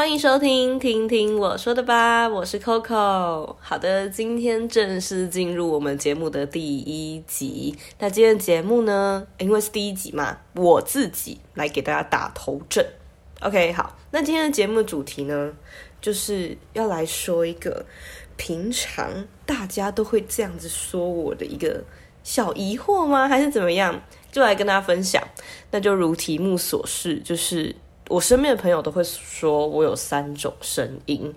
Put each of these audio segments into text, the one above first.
欢迎收听，听听我说的吧，我是 Coco。好的，今天正式进入我们节目的第一集。那今天节目呢，因为是第一集嘛，我自己来给大家打头阵。OK，好，那今天的节目主题呢，就是要来说一个平常大家都会这样子说我的一个小疑惑吗？还是怎么样？就来跟大家分享。那就如题目所示，就是。我身边的朋友都会说我有三种声音，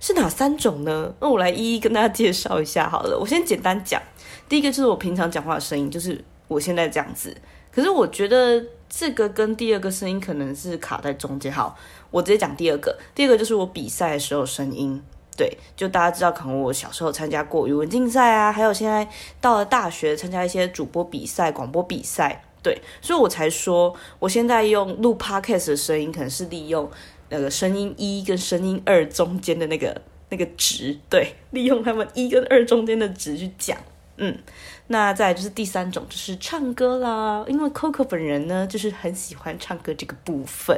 是哪三种呢？那我来一一跟大家介绍一下好了。我先简单讲，第一个就是我平常讲话的声音，就是我现在这样子。可是我觉得这个跟第二个声音可能是卡在中间。好，我直接讲第二个。第二个就是我比赛的时候声音，对，就大家知道，可能我小时候参加过语文竞赛啊，还有现在到了大学参加一些主播比赛、广播比赛。对，所以我才说，我现在用录 podcast 的声音，可能是利用那个声音一跟声音二中间的那个那个值，对，利用他们一跟二中间的值去讲。嗯，那再就是第三种，就是唱歌啦，因为 Coco 本人呢，就是很喜欢唱歌这个部分。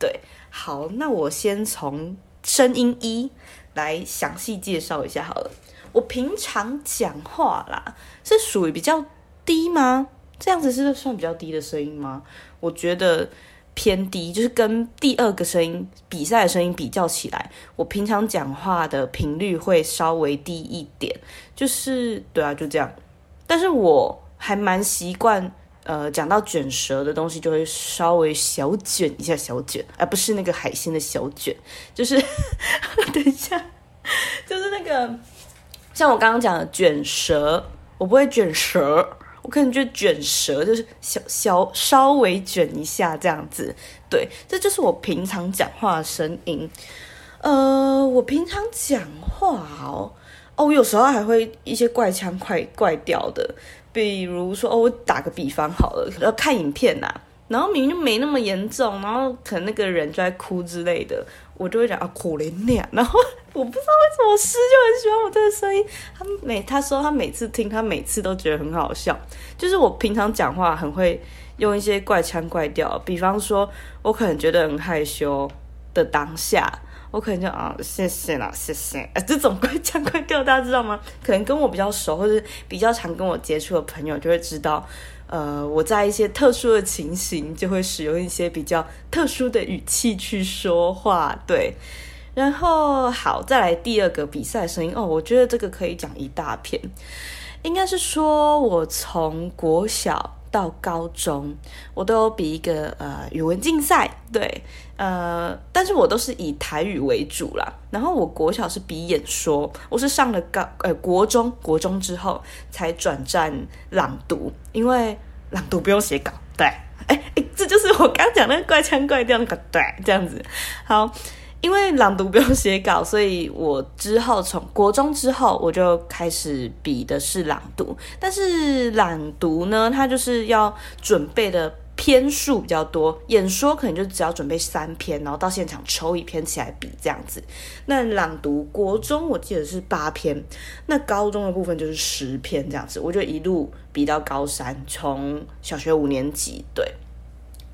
对，好，那我先从声音一来详细介绍一下好了。我平常讲话啦，是属于比较低吗？这样子是算比较低的声音吗？我觉得偏低，就是跟第二个声音比赛的声音比较起来，我平常讲话的频率会稍微低一点。就是对啊，就这样。但是我还蛮习惯，呃，讲到卷舌的东西就会稍微小卷一下，小卷，而不是那个海鲜的小卷。就是 等一下，就是那个像我刚刚讲的卷舌，我不会卷舌。我可能就卷舌，就是小小稍微卷一下这样子，对，这就是我平常讲话的声音。呃，我平常讲话哦，哦，我有时候还会一些怪腔怪怪调的，比如说哦，我打个比方好了，要看影片呐。然后明明就没那么严重，然后可能那个人就在哭之类的，我就会讲啊可怜呀。然后我不知道为什么诗就很喜欢我这个声音，他每他说他每次听，他每次都觉得很好笑。就是我平常讲话很会用一些怪腔怪调，比方说我可能觉得很害羞的当下，我可能就啊谢谢啦谢谢，这种怪腔怪调大家知道吗？可能跟我比较熟或者比较常跟我接触的朋友就会知道。呃，我在一些特殊的情形就会使用一些比较特殊的语气去说话，对。然后好，再来第二个比赛声音哦，我觉得这个可以讲一大片，应该是说我从国小。到高中，我都有比一个呃语文竞赛，对，呃，但是我都是以台语为主啦。然后我国小是比演说，我是上了高呃国中，国中之后才转战朗读，因为朗读不用写稿，对，哎哎，这就是我刚讲那个怪腔怪调那个对，这样子，好。因为朗读不用写稿，所以我之后从国中之后我就开始比的是朗读。但是朗读呢，它就是要准备的篇数比较多，演说可能就只要准备三篇，然后到现场抽一篇起来比这样子。那朗读国中我记得是八篇，那高中的部分就是十篇这样子，我就一路比到高三，从小学五年级对。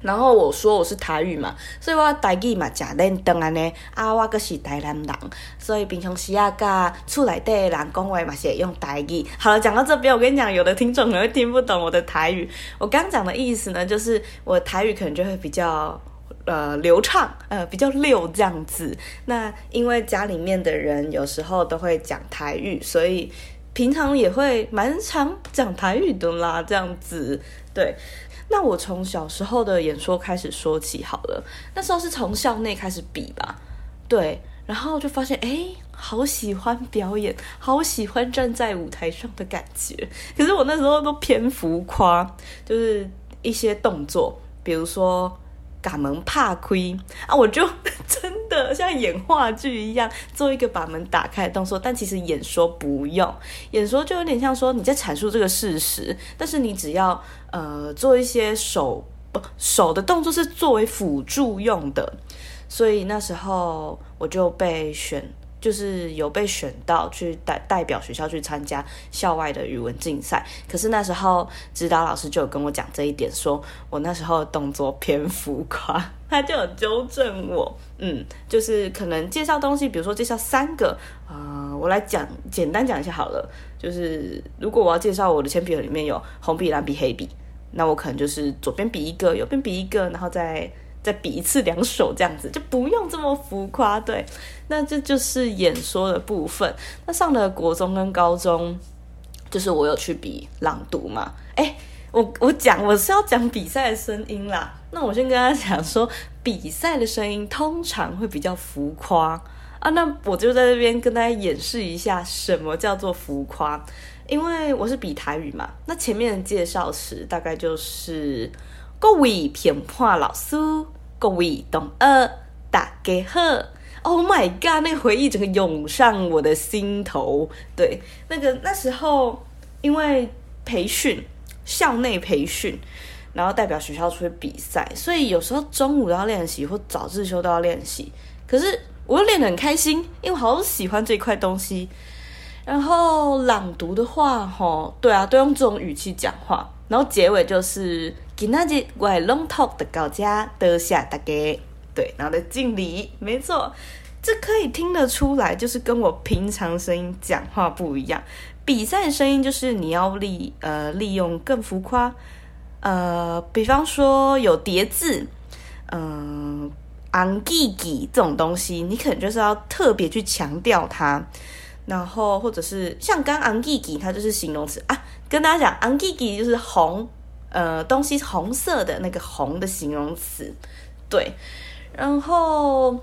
然后我说我是台语嘛，所以我台语嘛真认真安尼。啊，我个是台南人，所以平常时啊，甲厝内底人讲话嘛是用台语。好了，讲到这边，我跟你讲，有的听众可能会听不懂我的台语。我刚讲的意思呢，就是我台语可能就会比较呃流畅，呃比较溜这样子。那因为家里面的人有时候都会讲台语，所以平常也会蛮常讲台语的啦，这样子对。那我从小时候的演说开始说起好了，那时候是从校内开始比吧，对，然后就发现哎，好喜欢表演，好喜欢站在舞台上的感觉。可是我那时候都偏浮夸，就是一些动作，比如说。打门怕亏啊，我就 真的像演话剧一样，做一个把门打开的动作。但其实演说不用，演说就有点像说你在阐述这个事实，但是你只要呃做一些手不手的动作是作为辅助用的。所以那时候我就被选。就是有被选到去代代表学校去参加校外的语文竞赛，可是那时候指导老师就有跟我讲这一点，说我那时候动作偏浮夸，他就有纠正我，嗯，就是可能介绍东西，比如说介绍三个，啊，我来讲简单讲一下好了，就是如果我要介绍我的铅笔盒里面有红笔、蓝笔、黑笔，那我可能就是左边比一个，右边比一个，然后再。再比一次两手这样子就不用这么浮夸，对，那这就是演说的部分。那上了国中跟高中，就是我有去比朗读嘛。哎，我我讲我是要讲比赛的声音啦。那我先跟大家讲说，比赛的声音通常会比较浮夸啊。那我就在这边跟大家演示一下什么叫做浮夸，因为我是比台语嘛。那前面的介绍词大概就是各位偏破老师。各位同学，大家好！Oh my god，那个回忆整个涌上我的心头。对，那个那时候因为培训，校内培训，然后代表学校出去比赛，所以有时候中午都要练习，或早自修都要练习。可是我又练得很开心，因为我好喜欢这一块东西。然后朗读的话，吼，对啊，都用这种语气讲话。然后结尾就是。今仔日我系龙头的高家多谢大家，对，然后的敬礼，没错，这可以听得出来，就是跟我平常声音讲话不一样。比赛声音就是你要利呃利用更浮夸，呃，比方说有叠字，嗯，昂吉吉这种东西，你可能就是要特别去强调它，然后或者是像刚昂吉吉，它就是形容词啊，跟大家讲昂吉吉就是红。呃，东西红色的那个红的形容词，对。然后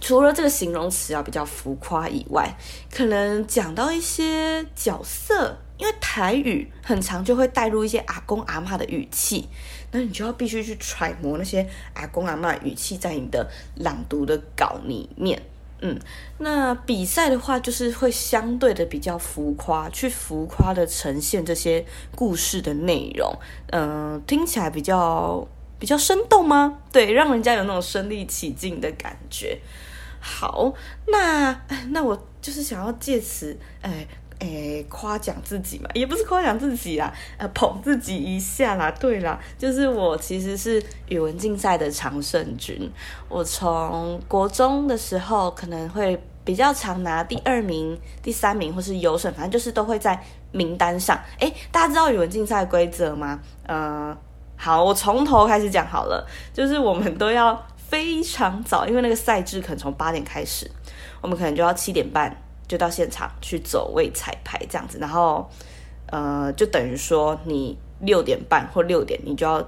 除了这个形容词要比较浮夸以外，可能讲到一些角色，因为台语很长就会带入一些阿公阿妈的语气，那你就要必须去揣摩那些阿公阿妈语气在你的朗读的稿里面。嗯，那比赛的话，就是会相对的比较浮夸，去浮夸的呈现这些故事的内容，嗯，听起来比较比较生动吗？对，让人家有那种身临其境的感觉。好，那那我就是想要借此，哎。诶，夸奖自己嘛，也不是夸奖自己啦，呃，捧自己一下啦。对啦，就是我其实是语文竞赛的常胜军。我从国中的时候可能会比较常拿第二名、第三名或是优胜，反正就是都会在名单上。诶，大家知道语文竞赛规则吗？呃，好，我从头开始讲好了。就是我们都要非常早，因为那个赛制可能从八点开始，我们可能就要七点半。就到现场去走位彩排这样子，然后，呃，就等于说你六点半或六点你就要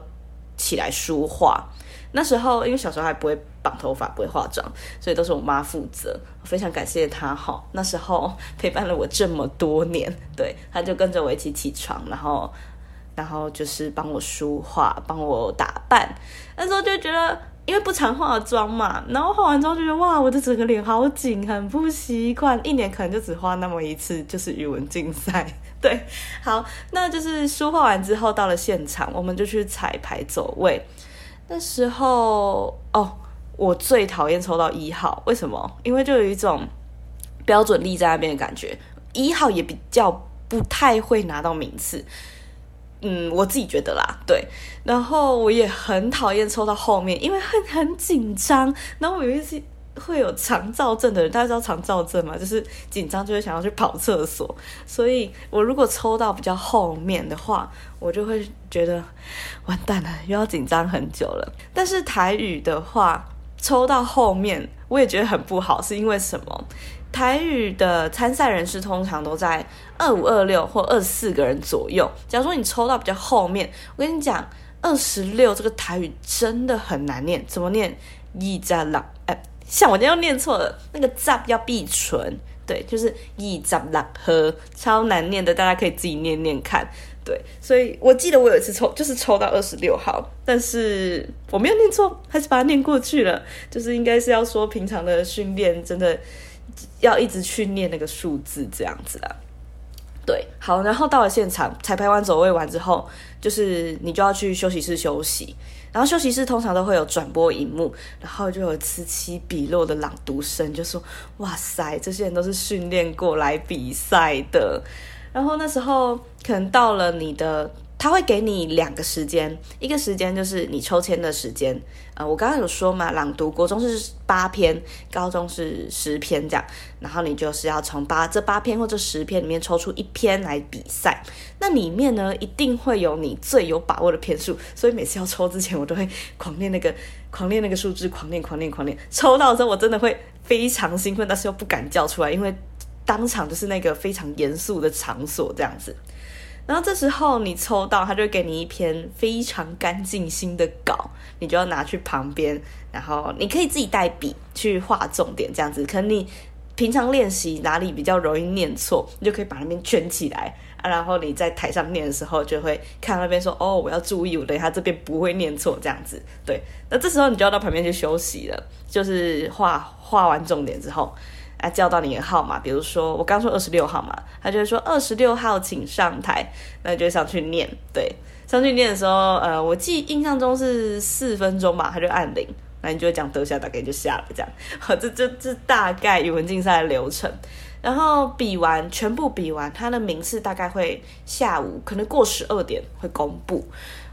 起来梳化。那时候因为小时候还不会绑头发，不会化妆，所以都是我妈负责。非常感谢她哈，那时候陪伴了我这么多年，对，她就跟着我一起起床，然后，然后就是帮我梳化，帮我打扮。那时候就觉得。因为不常化妆嘛，然后化完妆就觉得哇，我的整个脸好紧，很不习惯。一年可能就只化那么一次，就是语文竞赛。对，好，那就是梳化完之后到了现场，我们就去彩排走位。那时候哦，我最讨厌抽到一号，为什么？因为就有一种标准立在那边的感觉。一号也比较不太会拿到名次。嗯，我自己觉得啦，对，然后我也很讨厌抽到后面，因为很很紧张。然后我有一次会有肠燥症的人，大家知道肠燥症吗？就是紧张就会想要去跑厕所。所以我如果抽到比较后面的话，我就会觉得完蛋了，又要紧张很久了。但是台语的话，抽到后面我也觉得很不好，是因为什么？台语的参赛人士通常都在二五二六或二四个人左右。假如说你抽到比较后面，我跟你讲，二十六这个台语真的很难念，怎么念？一扎朗，哎，像我今天又念错了，那个扎要闭唇，对，就是一扎朗和超难念的，大家可以自己念念看。对，所以我记得我有一次抽，就是抽到二十六号，但是我没有念错，还是把它念过去了。就是应该是要说平常的训练，真的要一直去念那个数字这样子啊。对，好，然后到了现场，彩排完走位完之后，就是你就要去休息室休息。然后休息室通常都会有转播荧幕，然后就有此起彼落的朗读声，就说：“哇塞，这些人都是训练过来比赛的。”然后那时候可能到了你的。他会给你两个时间，一个时间就是你抽签的时间。呃，我刚刚有说嘛，朗读国中是八篇，高中是十篇这样。然后你就是要从八这八篇或者十篇里面抽出一篇来比赛。那里面呢，一定会有你最有把握的篇数。所以每次要抽之前，我都会狂练那个 狂练那个数字，狂练狂练狂练。抽到之后，我真的会非常兴奋，但是又不敢叫出来，因为当场就是那个非常严肃的场所这样子。然后这时候你抽到，他就给你一篇非常干净新的稿，你就要拿去旁边，然后你可以自己带笔去画重点，这样子。可能你平常练习哪里比较容易念错，你就可以把那边圈起来啊。然后你在台上念的时候，就会看那边说：“哦，我要注意，我等下这边不会念错。”这样子，对。那这时候你就要到旁边去休息了，就是画画完重点之后。啊，叫到你的号码，比如说我刚说二十六号嘛，他就会说二十六号请上台，那就上去念。对，上去念的时候，呃，我记印象中是四分钟吧，他就按铃，那你就会讲得下，大概就下了这样。好，这这这大概语文竞赛的流程。然后比完全部比完，他的名次大概会下午可能过十二点会公布。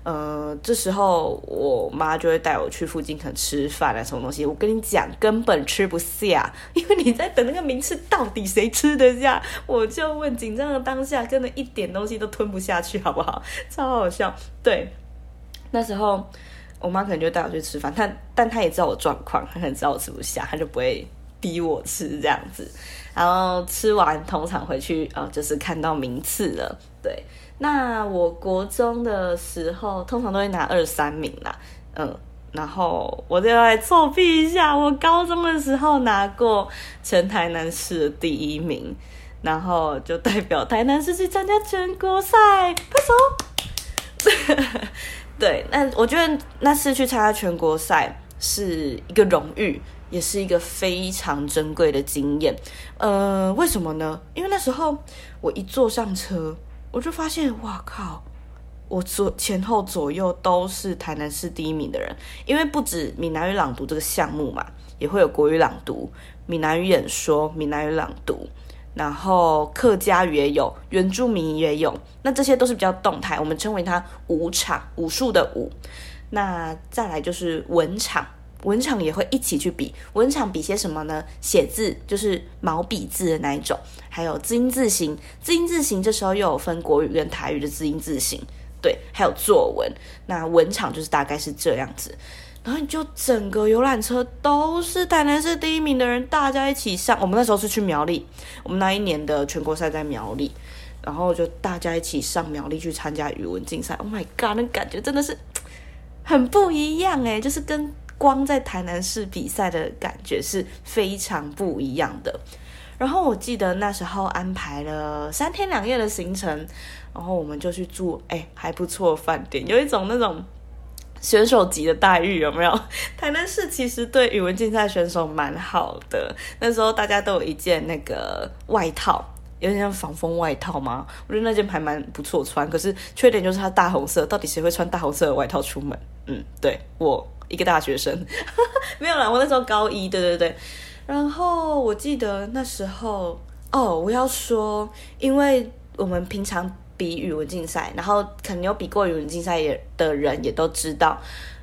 呃，这时候我妈就会带我去附近可吃饭啊，什么东西。我跟你讲，根本吃不下，因为你在等那个名次，到底谁吃得下？我就问，紧张的当下，真的一点东西都吞不下去，好不好？超好笑。对，那时候我妈可能就带我去吃饭，但但她也知道我状况，她可能知道我吃不下，她就不会逼我吃这样子。然后吃完，通常回去呃，就是看到名次了，对。那我国中的时候，通常都会拿二三名啦，嗯，然后我就来作弊一下。我高中的时候拿过全台南市的第一名，然后就代表台南市去参加全国赛，拍手。对，那我觉得那次去参加全国赛是一个荣誉，也是一个非常珍贵的经验。呃，为什么呢？因为那时候我一坐上车。我就发现，哇靠！我左前后左右都是台南市第一名的人，因为不止闽南语朗读这个项目嘛，也会有国语朗读、闽南语演说、闽南语朗读，然后客家语也有，原住民也有。那这些都是比较动态，我们称为它武场，武术的武。那再来就是文场。文场也会一起去比，文场比些什么呢？写字就是毛笔字的那一种，还有字音字形，字音字形这时候又有分国语跟台语的字音字形，对，还有作文。那文场就是大概是这样子，然后你就整个游览车都是台南市第一名的人，大家一起上。我们那时候是去苗栗，我们那一年的全国赛在苗栗，然后就大家一起上苗栗去参加语文竞赛。Oh my god，那感觉真的是很不一样诶，就是跟。光在台南市比赛的感觉是非常不一样的。然后我记得那时候安排了三天两夜的行程，然后我们就去住哎还不错饭店，有一种那种选手级的待遇，有没有？台南市其实对语文竞赛选手蛮好的，那时候大家都有一件那个外套，有点像防风外套吗？我觉得那件还蛮不错穿，可是缺点就是它大红色，到底谁会穿大红色的外套出门？嗯，对我。一个大学生，没有啦，我那时候高一，对对对。然后我记得那时候，哦，我要说，因为我们平常比语文竞赛，然后可能有比过语文竞赛也的人也都知道，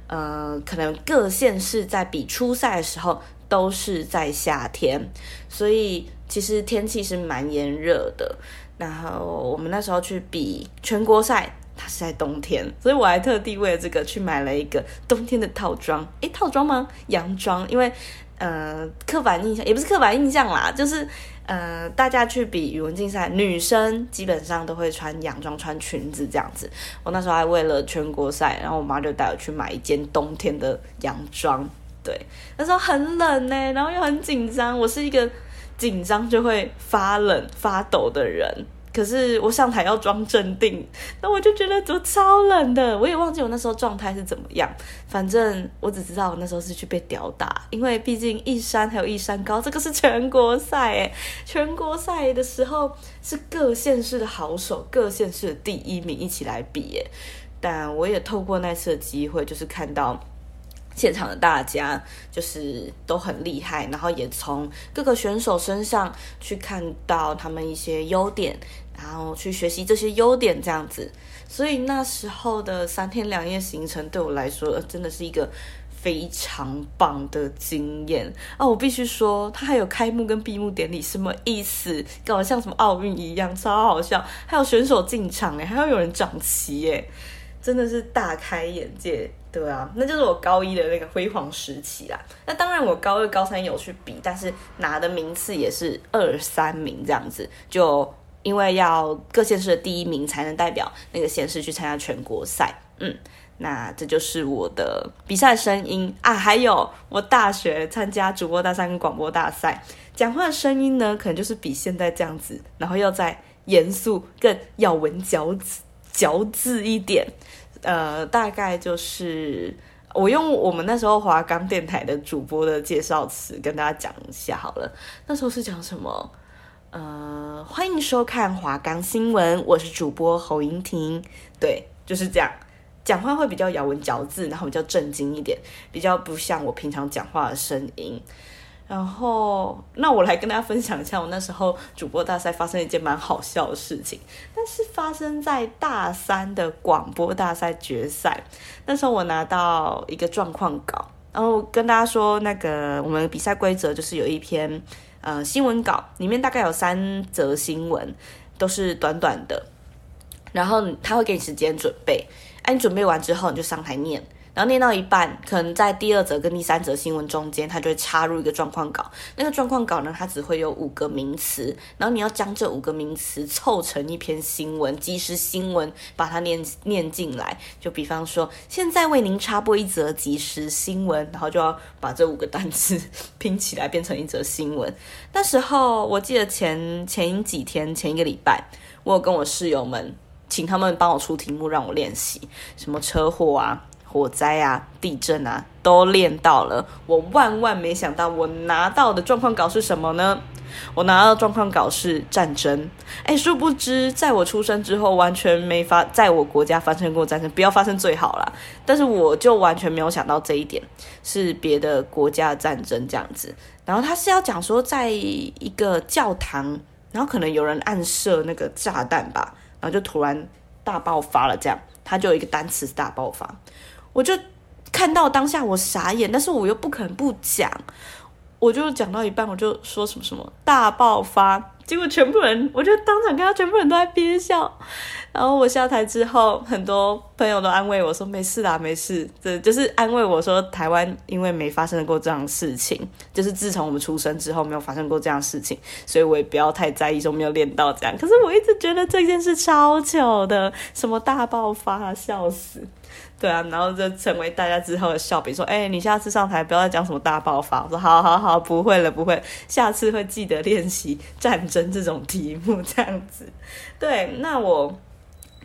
呃，可能各县市在比初赛的时候都是在夏天，所以其实天气是蛮炎热的。然后我们那时候去比全国赛。它是在冬天，所以我还特地为了这个去买了一个冬天的套装。诶，套装吗？洋装？因为呃，刻板印象也不是刻板印象啦，就是呃，大家去比语文竞赛，女生基本上都会穿洋装、穿裙子这样子。我那时候还为了全国赛，然后我妈就带我去买一件冬天的洋装。对，那时候很冷呢，然后又很紧张。我是一个紧张就会发冷发抖的人。可是我上台要装镇定，那我就觉得我超冷的，我也忘记我那时候状态是怎么样。反正我只知道我那时候是去被吊打，因为毕竟一山还有一山高，这个是全国赛诶，全国赛的时候是各县市的好手、各县市的第一名一起来比耶。但我也透过那次的机会，就是看到。现场的大家就是都很厉害，然后也从各个选手身上去看到他们一些优点，然后去学习这些优点，这样子。所以那时候的三天两夜行程对我来说真的是一个非常棒的经验啊！我必须说，它还有开幕跟闭幕典礼，什么意思？搞得像什么奥运一样，超好笑。还有选手进场哎，还要有人掌旗哎，真的是大开眼界。对啊，那就是我高一的那个辉煌时期啦。那当然，我高二、高三有去比，但是拿的名次也是二三名这样子。就因为要各县市的第一名才能代表那个县市去参加全国赛。嗯，那这就是我的比赛声音啊。还有我大学参加主播大赛跟广播大赛，讲话的声音呢，可能就是比现在这样子，然后要再严肃、更咬文嚼字、嚼字一点。呃，大概就是我用我们那时候华冈电台的主播的介绍词跟大家讲一下好了。那时候是讲什么？呃，欢迎收看华冈新闻，我是主播侯莹婷。对，就是这样，讲话会比较咬文嚼字，然后比较正经一点，比较不像我平常讲话的声音。然后，那我来跟大家分享一下，我那时候主播大赛发生一件蛮好笑的事情，但是发生在大三的广播大赛决赛。那时候我拿到一个状况稿，然后跟大家说，那个我们比赛规则就是有一篇呃新闻稿，里面大概有三则新闻，都是短短的，然后他会给你时间准备，哎，你准备完之后你就上台念。然后念到一半，可能在第二则跟第三则新闻中间，它就会插入一个状况稿。那个状况稿呢，它只会有五个名词，然后你要将这五个名词凑成一篇新闻，即时新闻，把它念念进来。就比方说，现在为您插播一则即时新闻，然后就要把这五个单词 拼起来变成一则新闻。那时候我记得前前几天前一个礼拜，我有跟我室友们请他们帮我出题目让我练习，什么车祸啊。火灾啊，地震啊，都练到了。我万万没想到，我拿到的状况稿是什么呢？我拿到状况稿是战争。哎，殊不知，在我出生之后，完全没发在我国家发生过战争，不要发生最好啦。但是我就完全没有想到这一点，是别的国家战争这样子。然后他是要讲说，在一个教堂，然后可能有人暗射那个炸弹吧，然后就突然大爆发了。这样，他就有一个单词大爆发。我就看到当下我傻眼，但是我又不可能不讲，我就讲到一半，我就说什么什么大爆发，结果全部人，我就当场跟他全部人都在憋笑。然后我下台之后，很多朋友都安慰我说没事啦，没事，这就是安慰我说台湾因为没发生过这样的事情，就是自从我们出生之后没有发生过这样的事情，所以我也不要太在意说没有练到这样。可是我一直觉得这件事超糗的，什么大爆发，啊笑死。对啊，然后就成为大家之后的笑柄，说：“哎，你下次上台不要再讲什么大爆发。”我说：“好好好，不会了，不会，下次会记得练习战争这种题目，这样子。”对，那我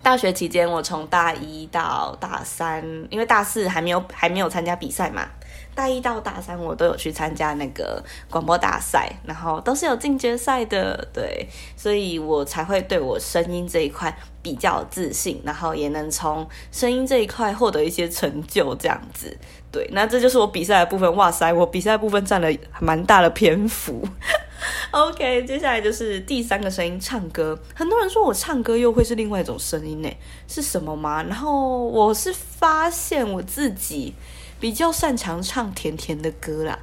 大学期间，我从大一到大三，因为大四还没有还没有参加比赛嘛。大一到大三，我都有去参加那个广播大赛，然后都是有进决赛的，对，所以我才会对我声音这一块比较自信，然后也能从声音这一块获得一些成就，这样子，对，那这就是我比赛的部分。哇塞，我比赛部分占了蛮大的篇幅。OK，接下来就是第三个声音，唱歌。很多人说我唱歌又会是另外一种声音呢，是什么吗？然后我是发现我自己。比较擅长唱甜甜的歌啦，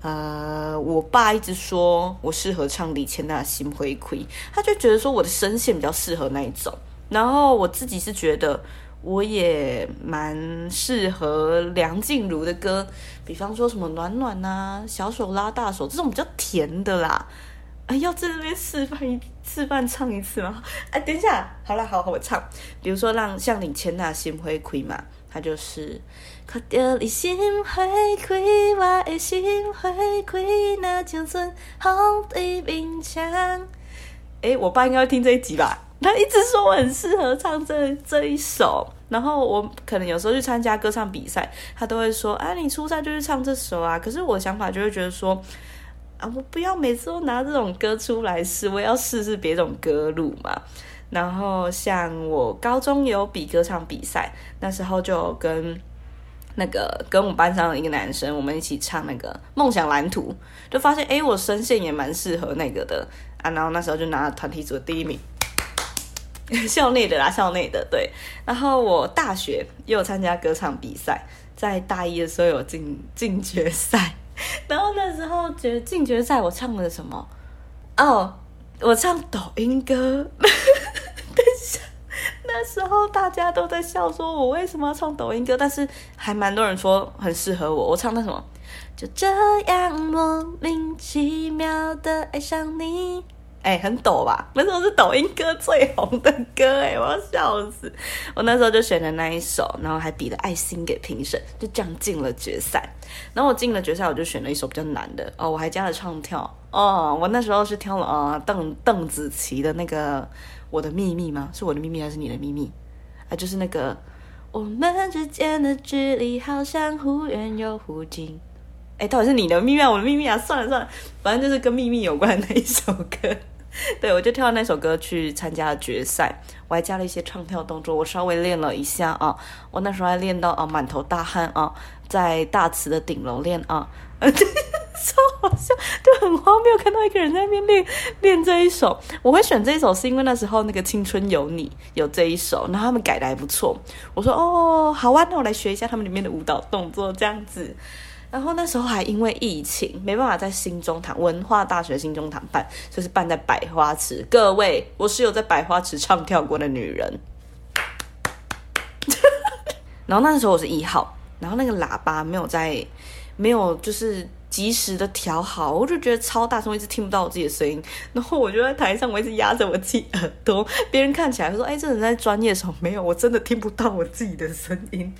呃，我爸一直说我适合唱李千娜《心灰灰》，他就觉得说我的声线比较适合那一种。然后我自己是觉得我也蛮适合梁静茹的歌，比方说什么暖暖啊、小手拉大手这种比较甜的啦。哎，要在那边示范一示范唱一次吗？哎，等一下，好了，好我唱，比如说让像李千娜《心灰灰》嘛。他就是，看到你心花开，我的心花开，那就算风雨勉强。哎，我爸应该会听这一集吧？他一直说我很适合唱这这一首。然后我可能有时候去参加歌唱比赛，他都会说：“啊，你初赛就是唱这首啊。”可是我想法就会觉得说：“啊，我不要每次都拿这种歌出来试，我要试试别种歌路嘛。”然后像我高中有比歌唱比赛，那时候就跟那个跟我们班上的一个男生，我们一起唱那个《梦想蓝图》，就发现哎，我声线也蛮适合那个的啊。然后那时候就拿了团体组第一名。校内的啦，校内的对。然后我大学也有参加歌唱比赛，在大一的时候有进进决赛。然后那时候觉进决赛我唱了什么？哦，我唱抖音歌。那时候大家都在笑，说我为什么要唱抖音歌？但是还蛮多人说很适合我。我唱那什么？就这样莫名其妙的爱上你。哎，很抖吧？那时候是抖音歌最红的歌，哎，我要笑死！我那时候就选了那一首，然后还比了爱心给评审，就这样进了决赛。然后我进了决赛，我就选了一首比较难的哦，我还加了唱跳哦。我那时候是挑了啊邓邓紫棋的那个《我的秘密》吗？是我的秘密还是你的秘密？啊，就是那个我们之间的距离好像忽远又忽近。哎，到底是你的秘密，我的秘密啊？算了算了，反正就是跟秘密有关的一首歌。对，我就跳那首歌去参加了决赛，我还加了一些唱跳动作，我稍微练了一下啊。我那时候还练到啊满头大汗啊，在大慈的顶楼练啊，超好笑，就很荒谬，看到一个人在那边练练这一首。我会选这一首是因为那时候那个青春有你有这一首，然后他们改的还不错。我说哦，好啊，那我来学一下他们里面的舞蹈动作，这样子。然后那时候还因为疫情没办法在新中堂文化大学新中堂办，就是办在百花池。各位，我是有在百花池唱跳过的女人。然后那时候我是一号，然后那个喇叭没有在，没有就是及时的调好，我就觉得超大声，我一直听不到我自己的声音。然后我就在台上，我一直压着我自己耳朵，别人看起来说：“哎，这人在专业的时候没有，我真的听不到我自己的声音。”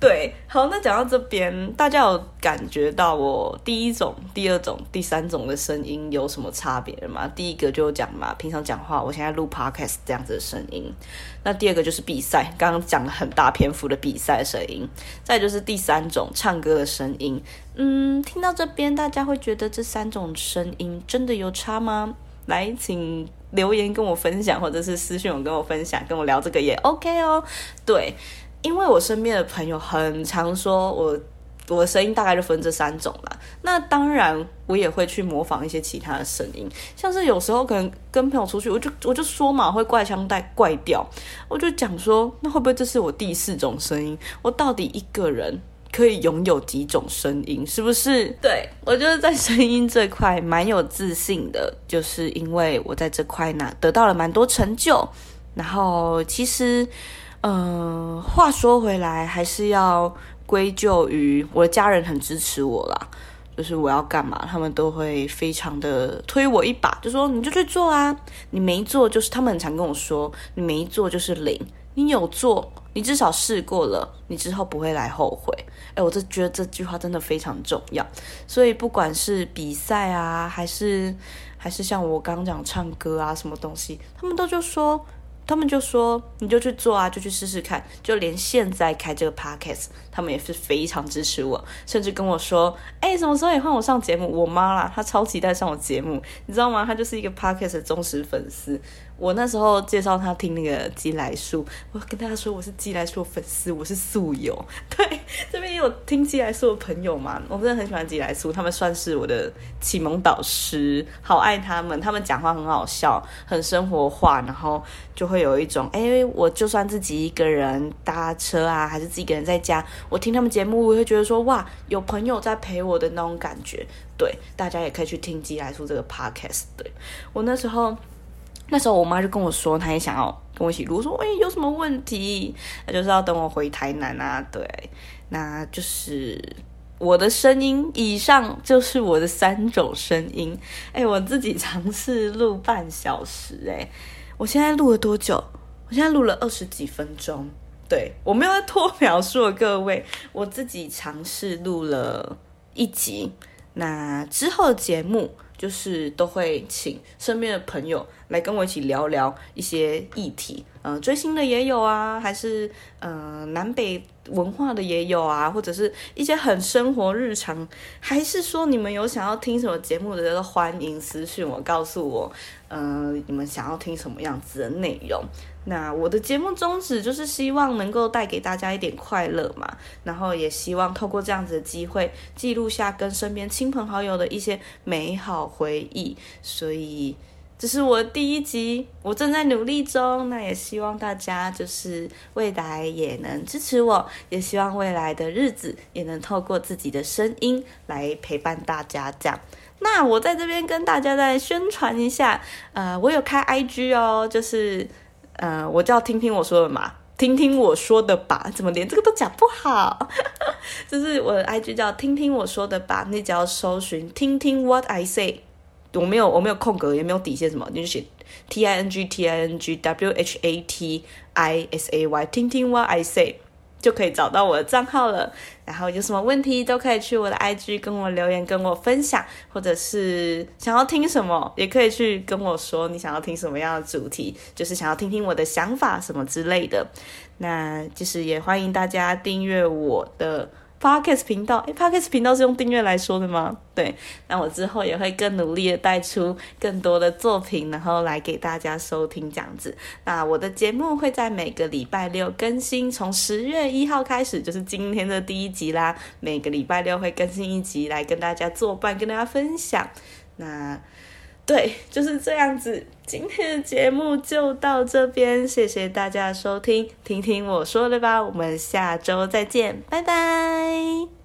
对，好，那讲到这边，大家有感觉到我第一种、第二种、第三种的声音有什么差别吗？第一个就讲嘛，平常讲话，我现在录 podcast 这样子的声音。那第二个就是比赛，刚刚讲了很大篇幅的比赛声音。再就是第三种，唱歌的声音。嗯，听到这边，大家会觉得这三种声音真的有差吗？来，请留言跟我分享，或者是私信我跟我分享，跟我聊这个也 OK 哦。对。因为我身边的朋友很常说我我的声音大概就分这三种啦。那当然我也会去模仿一些其他的声音，像是有时候可能跟朋友出去，我就我就说嘛，会怪腔带怪调，我就讲说，那会不会这是我第四种声音？我到底一个人可以拥有几种声音？是不是？对我觉得在声音这块蛮有自信的，就是因为我在这块呢得到了蛮多成就，然后其实。嗯，话说回来，还是要归咎于我的家人很支持我啦。就是我要干嘛，他们都会非常的推我一把，就说你就去做啊，你没做就是他们很常跟我说，你没做就是零，你有做，你至少试过了，你之后不会来后悔。哎，我就觉得这句话真的非常重要。所以不管是比赛啊，还是还是像我刚刚讲唱歌啊，什么东西，他们都就说。他们就说：“你就去做啊，就去试试看。”就连现在开这个 podcast，他们也是非常支持我，甚至跟我说：“哎，什么时候也换我上节目？”我妈啦，她超期待上我节目，你知道吗？她就是一个 podcast 的忠实粉丝。我那时候介绍他听那个鸡来树，我跟大家说我是鸡来树粉丝，我是素友。对，这边也有听鸡来树的朋友嘛，我真的很喜欢鸡来树，他们算是我的启蒙导师，好爱他们。他们讲话很好笑，很生活化，然后就会有一种，哎，我就算自己一个人搭车啊，还是自己一个人在家，我听他们节目，我会觉得说，哇，有朋友在陪我的那种感觉。对，大家也可以去听鸡来树这个 podcast。对我那时候。那时候我妈就跟我说，她也想要跟我一起录。说，哎，有什么问题？那就是要等我回台南啊。对，那就是我的声音。以上就是我的三种声音。哎，我自己尝试录半小时。哎，我现在录了多久？我现在录了二十几分钟。对我没有在拖描述，各位，我自己尝试录了一集。那之后的节目。就是都会请身边的朋友来跟我一起聊聊一些议题，嗯，追星的也有啊，还是嗯南北文化的也有啊，或者是一些很生活日常，还是说你们有想要听什么节目的，都欢迎私讯我，告诉我，嗯，你们想要听什么样子的内容。那我的节目宗旨就是希望能够带给大家一点快乐嘛，然后也希望透过这样子的机会，记录下跟身边亲朋好友的一些美好回忆。所以这是我第一集，我正在努力中。那也希望大家就是未来也能支持我，也希望未来的日子也能透过自己的声音来陪伴大家。这样，那我在这边跟大家再宣传一下，呃，我有开 IG 哦，就是。呃，我叫听听我说的嘛，听听我说的吧，怎么连这个都讲不好？就是我的 IG 叫听听我说的吧，你只要搜寻听听 What I say，我没有我没有空格，也没有底线什么，你就写 T I N G T I N G W H A T I S A Y，听听 What I say。就可以找到我的账号了，然后有什么问题都可以去我的 IG 跟我留言，跟我分享，或者是想要听什么，也可以去跟我说你想要听什么样的主题，就是想要听听我的想法什么之类的。那就是也欢迎大家订阅我的。Podcast 频道，哎，Podcast 频道是用订阅来说的吗？对，那我之后也会更努力的带出更多的作品，然后来给大家收听这样子。那我的节目会在每个礼拜六更新，从十月一号开始就是今天的第一集啦。每个礼拜六会更新一集来跟大家作伴，跟大家分享。那。对，就是这样子。今天的节目就到这边，谢谢大家收听，听听我说的吧。我们下周再见，拜拜。